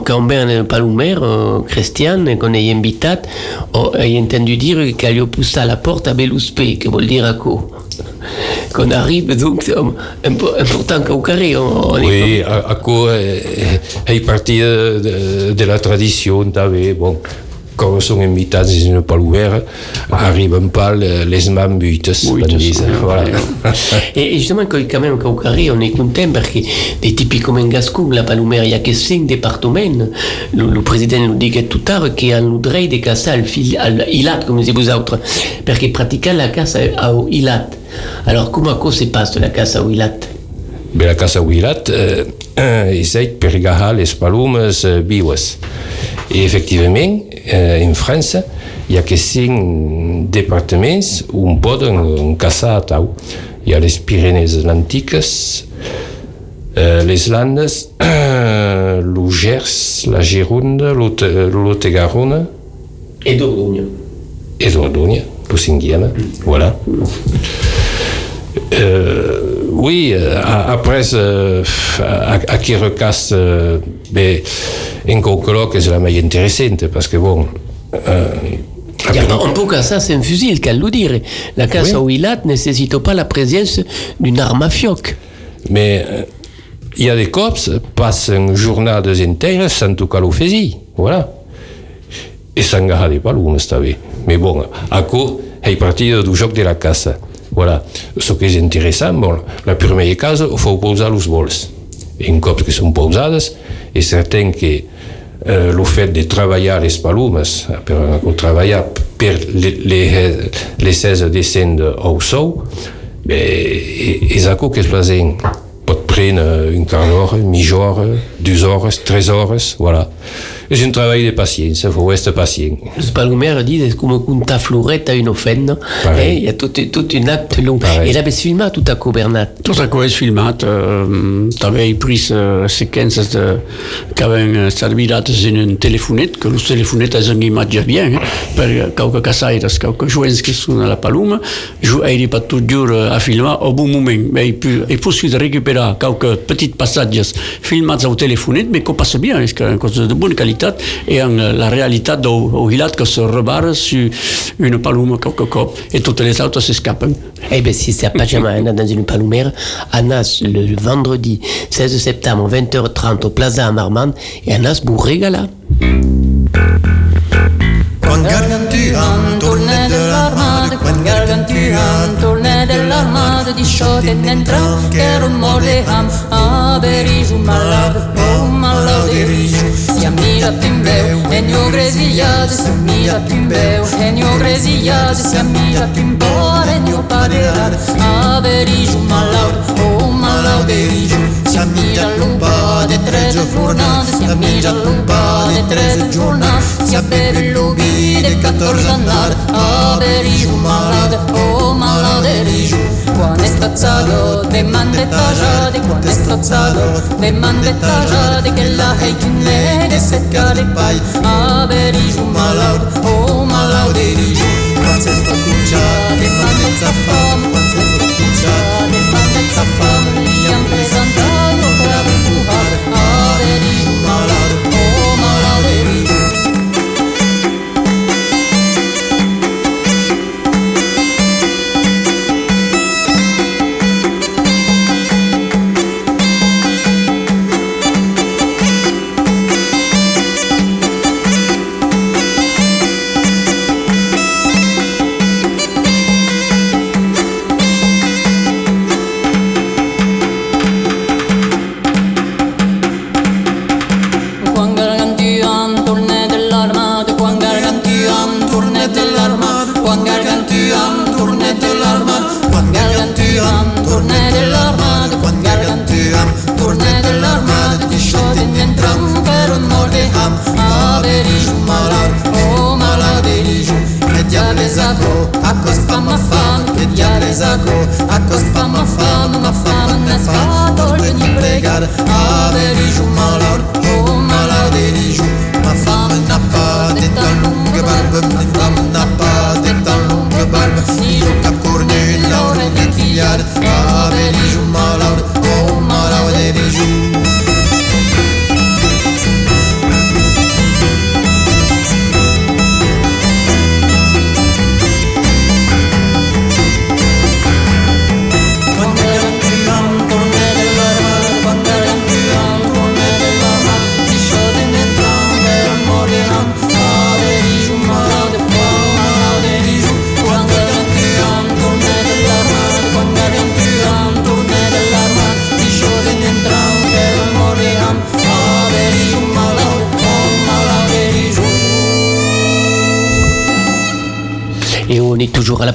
quand à Palumer, euh, Christian, qu'on est invité, on a entendu dire qu'il a poussé à la porte à Beluspe, que veut dire à quoi? Qu'on arrive, donc, c'est un- un important qu'au carré. On, on est Oui, à, à quoi est parti de, de, de la tradition, t'avais, bon, quand sont invités dans une palouère, arrivent pas les, les mêmes buts, voilà. Et, et justement, quand, quand même, qu'au carré, on est content parce que des types comme en Gascon, la Palomère, il n'y a que cinq départements. Le, le président nous dit que tout à l'heure qu'il y a un droit de casser al fil, al ilat, comme dites vous autres, parce qu'il pratique la casse à ilat. Alors, comment ça se passe la casse à ilat Bé, la Casa Huilat és ell per agarrar les palomes eh, vives. I, efectivament, eh, en França hi ha que cinc departaments on poden caçar a tau. Hi ha les Pyrenees Atlàntiques, eh, les Landes, eh, el Gers, la Gironda, l'Ote-Garona Et Dordogne. et Dordogne, le cinquième, voilà. Euh, oui, euh, après, euh, a, a qui recasse, euh, ben, en qualque és la més interessant, parce que bon, euh, un peu que ça, c'est un fusil, qu'à le dire. La casse Oui. au ne nécessite pas la présence d'une arme à fioc. mais euh, il y a des cops passent une journée entière sans tocar le fusil, voilà. Et sans garder pas l'une, també. Mais bon, à quoi est parti du joc de la caça. Voilà. Ce qui est intéressant, bon, la première case, il faut posar les vols. Et un cop que sont posades, est certain que le fait de travailler les palomes, per, travailler per les, les, les 16 descendre au sou, ben, és algo que es fazen. Pot prendre un quart d'hora, mitja hora, dues hores, tres hores, voilà. És un treball de paciència, faut estar pacient. Le Palomère dit c'est comme une florette à une offense. Pareil. Eh, Il y a tout, tout un acte long. Pareil. Et là, c'est filmé tout à coup, Bernat. Tot això és filmat. Eh, també he pris eh, seqüències de, que havien eh, servides en un telefonet, que els telefonets és una imatge bien, eh, per qualque caçaires, qualque joents que són a la Paloma, jo he pas toujours eh, a filmar au bon moment. Mais he, pu, he possible recuperar qualque petits passatges filmats au telefonet, mais que passe bien, és que una cosa de bona qualitat, i en eh, la realitat del hilat que se rebarra sur una paloma qualque cop, i totes les altres s'escapen. Eh bien, si c'est pas jamais Anna dans une palomère, Anas le vendredi 16 septembre, 20h30 au Plaza à Marmande, et Anas vous régala. Quan de l'armada, quan Gargantua malade di shoten entram Quero morder ham Aberijo malade Oh malade rijo E a mija pimbeu Enio gresiades E a mija pimbeu Enio gresiades E a mija pimbor Enio paderade Aberijo malade Oh malade rijo E a mija lumbade giornate si amiga lupa de tre giornate si beve lubi de 14 annate a berigiu malade oh malade de rigiu quando è stazzato de mande tajade quando è stazzato de mande tajade che la hai kinne de secca de pai. a berigiu malade oh malade de rigiu quando è stazzato de mande zafam quando è stazzato de mande zafam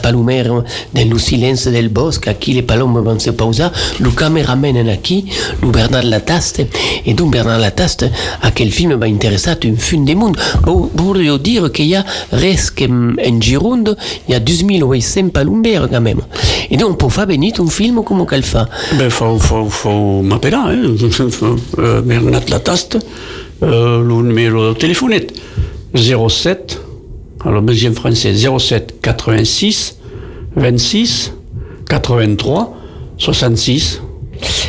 à dans le silence del bosque, à qui les palomes vont se poser. Le caméraman est qui, le Bernard Lataste. Et donc Bernard Lataste, à quel film va un film du monde? Bon, pour dire y a presque en Gironde, il y a 12 800 palombères quand même. Et donc pour faire venir un film comme qu'elle fait. Ben, faut, faut, faut m'appeler, hein. Euh, Bernat Lataste, le numéro de téléphonette 07, alors deuxième français, 07 86 26 83 66.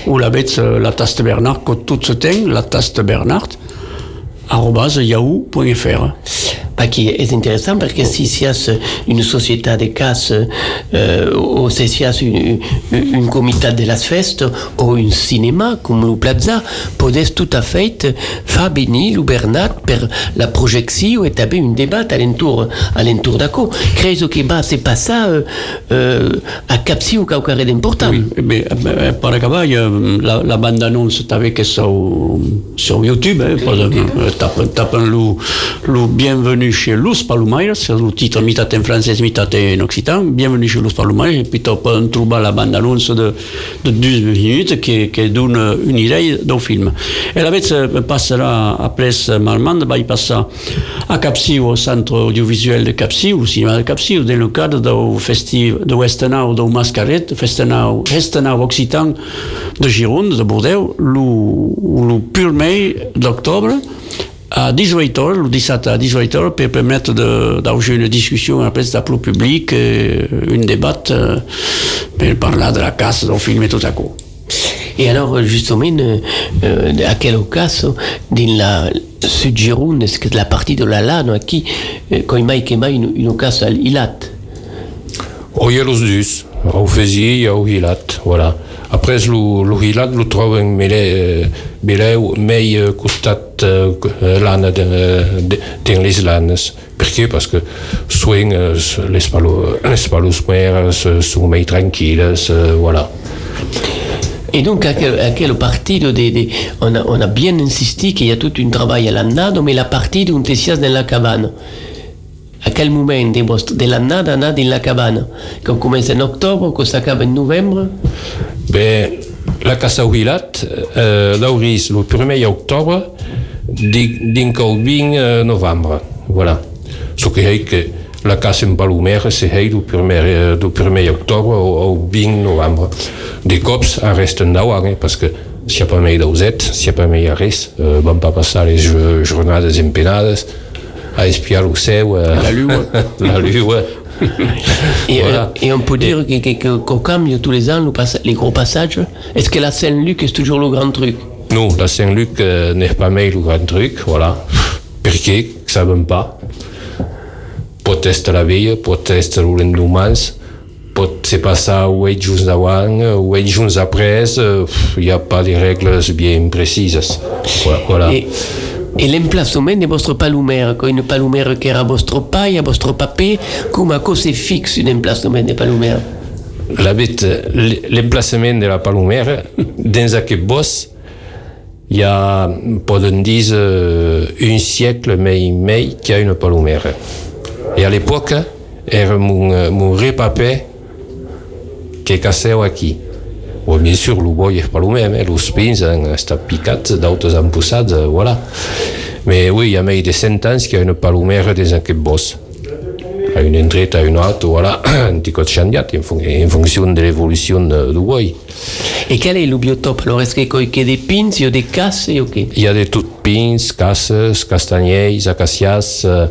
Ou la bête, euh, la taste Bernard, tout se tient, la taste Bernard, yahoo.fr. Qui est intéressant parce que si il y a une société de casse euh, ou si il y a une, une, comité de las fest ou un cinéma comme le Plaza, peut tout à fait faire venir le Bernat per la projection et avoir un débat alentour, alentour d'accord. Credo que bah, c'est pas ça euh, euh, à Capsi ou quelque chose d'important. Oui, mais euh, par acabar, a, la, la bande-annonce avec sur, sur YouTube, hein, par exemple, euh, tape, tape le, le Bienvenue chez Luz Palumaires, c'est le titre mitat en français, mitat en occitan, Bienvenue chez Luz Palumaires, et puis peux trouver la bande-annonce de, de 12 minutes qui, qui donne une idée du film. Et la bête passera à Place Marmande, il passe à Capsi, au centre audiovisuel de Capsi, au cinéma de Capsi, dans le cadre du festival de Westenau de Mascaret, Festenau, Festenau Occitan de Gironde, de Bordeaux, le, le 1er mai d'octobre, à 18 heures, le 17 à 18 heures, pour permettre d'avoir une discussion après le public, euh, une débat, euh, pour parler de la casse, du film et tout à coup. Et alors, justement, euh, à quel occasion, dans la Sud-Gironde, est-ce que la partie de la Lano, qui, quand il m'a une, une occasion à Ilat O il y a los dus, au Fezi, il y a au Hilat, voilà. Après, le hilat lo troben mele, beleu mei costat eh, l'ana de, de, de les lanes. Perché? Parce que soin eh, les, palo, les palos meres eh, sont mei tranquilles, voilà. Et donc, à quel, à quel parti de, de- de- on, a, on a bien insisté qu'il y a tout un travail à l'annada, mais la partie d'un tessias dans la cabane. À quel moment de, de l'annada anat dans la cabane Qu'on commence en octobre, qu'on s'acaba en novembre Ben, la Casa Huilat, eh, l'auris le 1er octobre, di- dinc el 20 eh, novembre. Voilà. Ce que est que la Casa en Palomer, c'est du 1er, eh, du 1er octobre au, au 20 novembre. Des cops en resten d'auant, eh, parce que s'il n'y a pas més dauset, s'il n'y a pas més res, eh, van pas passar les jo- jornades empenades a espiar seu... Eh, La lua. la lua. Et, Voilà. euh, et on peut dire que- que- que- qu'au cambio tous les ans, les gros passages. Est-ce que la Saint-Luc est toujours le grand truc? Non, la Saint-Luc euh, n'est pas mai le grand truc, voilà. Perché? Sabem pas. Pot être la veille, pot être le lendemain, pot se passar 8 jours avant, 8 jours après, il n'y a pas de règles bien précises. Voilà. voilà. Et, et l'emplacement de votre palomère, quand une palomère qui est à votre paille, à votre papé, comment c'est fixe un emplacement de palomère La bête, l'emplacement de la palomère, dans ce boss, il y a, pendant dix, un siècle, mais mai, qu'il y a une palomère. Et à l'époque, il y mon, mon repapé qui est cassé ou acquis. Bon, bien sûr, le boi és palomer, eh? els pins han estat picats, d'altres han posats, eh, voilà. Mais oui, il y a de 100 anys qu'il y a une palomère dans aquest bosc. À une entrée, à une autre, voilà, un petit peu changeat en, fon en fonction de l'évolution de- du boi. Et quel est le biotope Alors, est-ce qu'il y a des pins, il y a des casses Il y a de tout pins, casses, castanyers, acacias. Euh,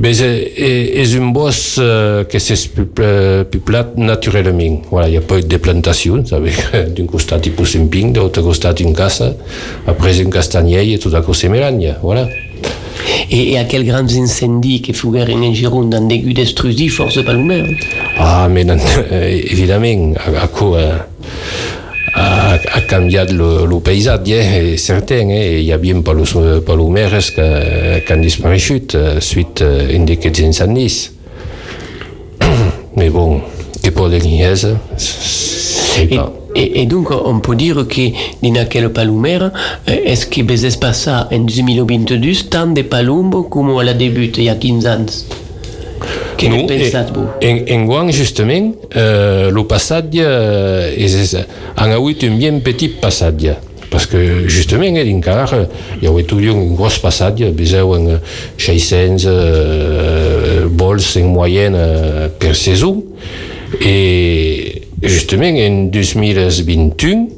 mais c'est c'est un bosc euh, que s'est peuplat naturellement. Voilà, il n'y a pas eu de plantation. D'un costat, il pousse un pin, de l'autre costat, une casse, après un castagner, et tout à coup, c'est mélange. Voilà. Et, et à quels grands incendies qui furent en Gironde dans des gues destruits, force palomère Ah, mais euh, évidemment, a, co- a, a, a canviat le, le paisatge, eh, certain, eh, hi havia palos, palomeres que, que han desapareixut eh, suite eh, d'aquests incendis. Mais bon, que poden dir és, c'est et, pas. et, et donc, on peut dire que dans quelle palomère, euh, est-ce que vous avez passé en 2022 tant de palombes comme à la début, il y a 15 ans? Eh, el passatge eh, és, és, han hagut un bien petit passatge parce que justament eh, encara hi ha hagut un gros passatge vegeu en 600 eh, vols en moyenne eh, per saison. I justament en 2021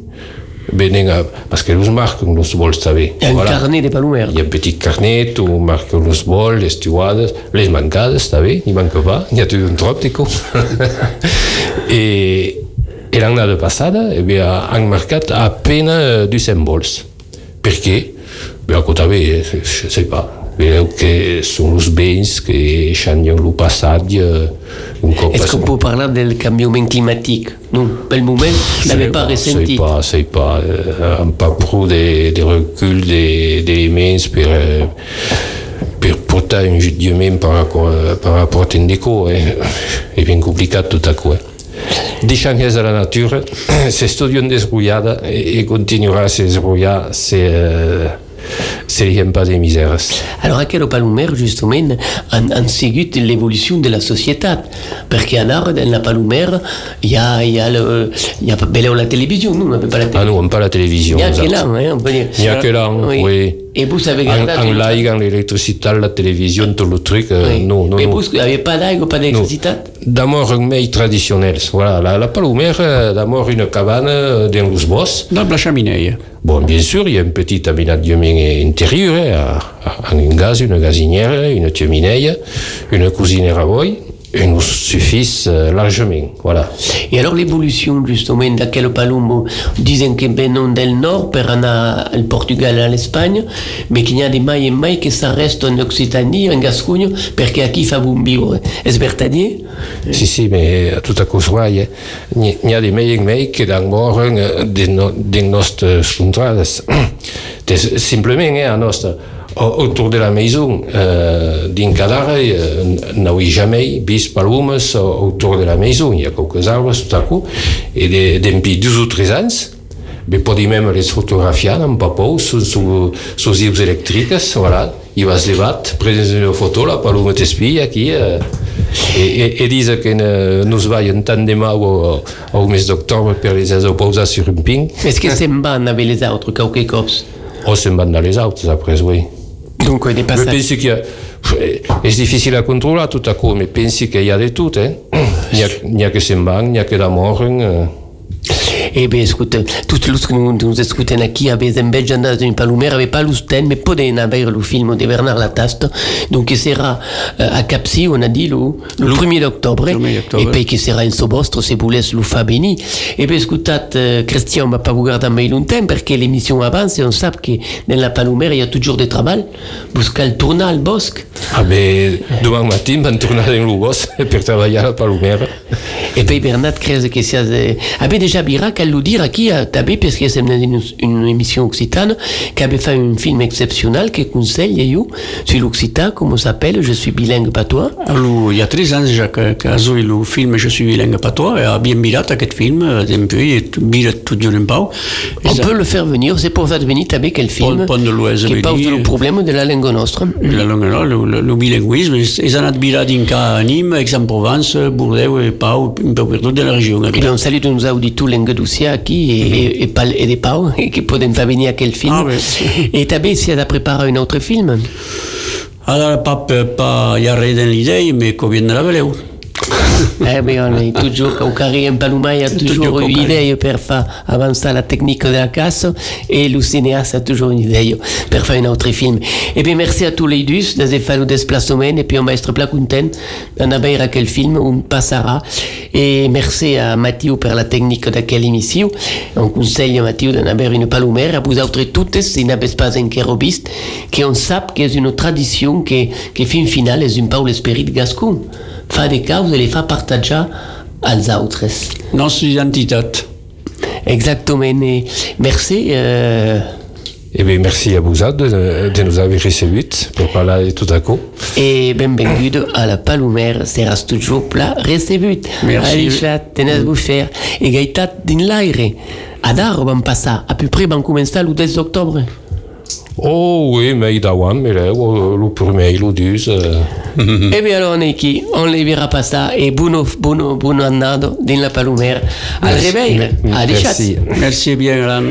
venen a, parce que els marquen els vols també Il y a un carnet de y a un petit carnet on marque les vols, les stewades, les mancades, també, n'hi manca pas, n'hi ha tot un tròptico. L'annada passada eh bé, han marcat a pena 200 vols. Per què? Bé, a je sais pas. Veieu que són els béns que changen el passatge un cop Est-ce qu'on peut parler du changement climatique Non, pour le moment, vous n'avez pas C'est ressenti. pas, c'est pas, euh, un pas prou de, de recul de- d'éléments per, eh, per portar un jugement par rapport, par rapport a Tendeco, eh? è ben complicat tot a coup. Eh? Deixant és a la natura, s'estudia en desbrollada i, i continuarà a se desbrollar se, eh, se li pas de misères. Alors, à quel palomère, justement, en, en seguit l'évolution de la société? Parce qu'alors, dans la palomère, il y a, il y a, le, il y a ben, la télévision, nous, on n'avait pas la Ah télévision. non, pas la télévision. Il n'y a que exact. là, hein, on peut dire. Il n'y a que là, oui. Et vous savez En, garder en l'aigua, en l'électricité, la télévision, tout le truc, euh, Oui. non, non, Et non. vous, vous n'avez pas d'aigua, pas d'électricité? D'abord un mets traditionnel. Voilà, la, la palomère, euh, d'abord une cabane euh, dans le boss. Dans la cheminée. Bon, bien sûr, il y a un petit aménagement intérieur, hein, un gaz, une gazinière, une cheminée, une cuisinière à bois, et nous suffisent euh, largement. Voilà. Et alors l'évolution justement d'aquel palombo disent que venon del nord per anar al Portugal à l'Espagne, mais qu'il y a des mai et mai que ça reste en Occitanie, en Gascogne, perché aquí fa bon viure. És vertadier? Si, si, mais tout à coup, il y a des mai et mai que dans moren des, no, des nostres contrades. Simplement, hein, a nostra autour de la maison euh, din cadare euh, n'avui jamais vist palumes autour de la maison. Il y a quelques arbres tout à coup. Et de, depuis deux ou trois ans, mais poder même les photographier en papou sur, sur, sur ius électriques, voilà. Il va se débattre, prendre une photo, la palume t'espie aquí, euh, et, et, et disent que ne, nous vaillons tant de mal au, au mes d'octobre pour les opposer sur un ping. Est-ce que c'est ban avec les autres, quelques cops? Oh, c'est ban dans les autres, après, oui. Donc, des passages. Je pense qu'il y a. C'est difficile à contrôler tout à coup, mais pense qu'il y a de tout. Hein. Il n'y a, a, que Semban, il n'y a que l'amour. Hein. Eh bien, écoute, tout ce que nous, nous écoutons ici avec un bel gendarme d'une palomère, avec pas l'ousten, mais poden avoir le film de Bernard Lataste, donc qui sera euh, à Capsi, on a dit, le, le 1er d'octobre, et puis qui sera in Sobostre, se vous laisse le fa béni. Eh bien, écoutez, euh, Christian, on va pas vous garder mais longtemps, parce que l'émission avance, et on sait que dans la palomère, il y a toujours du travail, buscar le tournal, le bosque. Ah ben, demain matin, on tourner dans le bosque pour travailler à la palomère. Et puis Bernard crée que c'est... Ah ben, déjà, Bira, qu'elle nous dire qui a tabé, parce que c'est une, une, émission occitane, qui avait fait un film exceptionnel, qui conseille, eu, sur l'occitan, comment s'appelle, Je suis bilingue patois. Alors, il y a trois ans déjà que, que le film Je suis bilingue patois, et a bien mirat aquest film, depuis, et mirat tout d'un peu. On peut le faire venir, c'est pour faire venir tabé quel film, de qui pose le problème de la langue nostre. La langue le, le, bilinguisme, ils ont admirat d'un Nîmes, Aix-en-Provence, Bordeaux et Pau, un peu partout de la région. Et bien, on salue tous nos auditeurs langue d'Oussia, aquí et, mm -hmm. et, et, pal, et des pau qui poden faire venir aquel film. Ah, et també si ha de preparar un autre film? Alors, pas, pas, y a rien dans l'idée, mais vienne de la veleu. eh bien, on est toujours, au carré en Paloma, il y a toujours une idée pour faire avancer la technique de la casse et le cinéaste a toujours une idée pour faire un autre film. Eh bien, merci à tous les deux d'avoir fait le déplacement et puis on va être plein content d'en avoir à quel film on passera. Et merci à Mathieu pour la technique de quelle émission. On conseille à Mathieu d'en avoir une palomère, à vous autres toutes, si n'avez pas un vist, qu'on sait que c'est une tradition qui, qui fin final est un peu l'esprit de Gascon. Fa de causes les fa partager als autres. Nostra identitat. Exactement. Et merci. Euh... Eh bien, merci à vous de, de nous avoir reçus pour parler tout à coup. Et bienvenue à la Palomère, seras toujours plat reçu. Merci. Allez, chat, tenez vous faire. Et gaitat din l'aire. Adar, on passa. À peu près, on commence le 10 octobre. Oh oui, premier, le deuxième. eh bien alors, Niki, on ne verra pas ça. Et buono, buono, buono annado din la. Al réveil. Merci. Merci bien, Alan.